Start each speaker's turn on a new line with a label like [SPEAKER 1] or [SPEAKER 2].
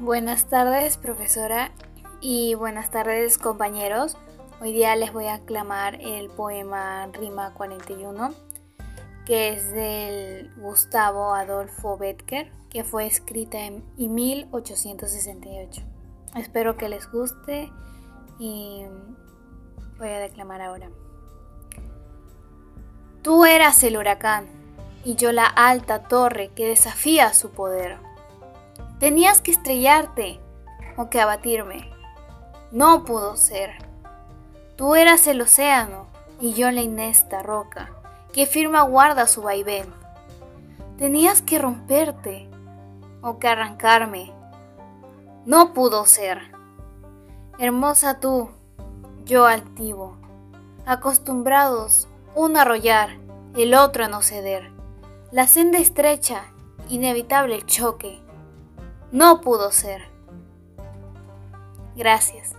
[SPEAKER 1] Buenas tardes, profesora, y buenas tardes, compañeros. Hoy día les voy a aclamar el poema Rima 41, que es del Gustavo Adolfo Betker, que fue escrita en 1868. Espero que les guste y voy a declamar ahora. Tú eras el huracán y yo la alta torre que desafía su poder. Tenías que estrellarte o que abatirme. No pudo ser. Tú eras el océano y yo la inesta roca que firma guarda su vaivén. Tenías que romperte o que arrancarme. No pudo ser. Hermosa tú, yo altivo, acostumbrados uno a arrollar, el otro a no ceder. La senda estrecha, inevitable el choque no pudo ser. Gracias.